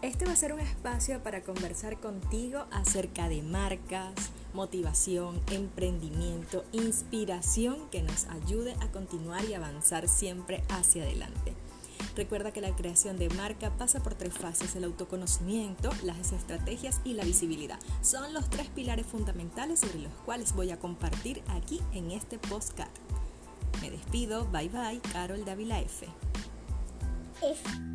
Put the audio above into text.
Este va a ser un espacio para conversar contigo acerca de marcas, motivación, emprendimiento, inspiración que nos ayude a continuar y avanzar siempre hacia adelante. Recuerda que la creación de marca pasa por tres fases, el autoconocimiento, las estrategias y la visibilidad. Son los tres pilares fundamentales sobre los cuales voy a compartir aquí en este postcard. Me despido, bye bye, Carol Davila F. F.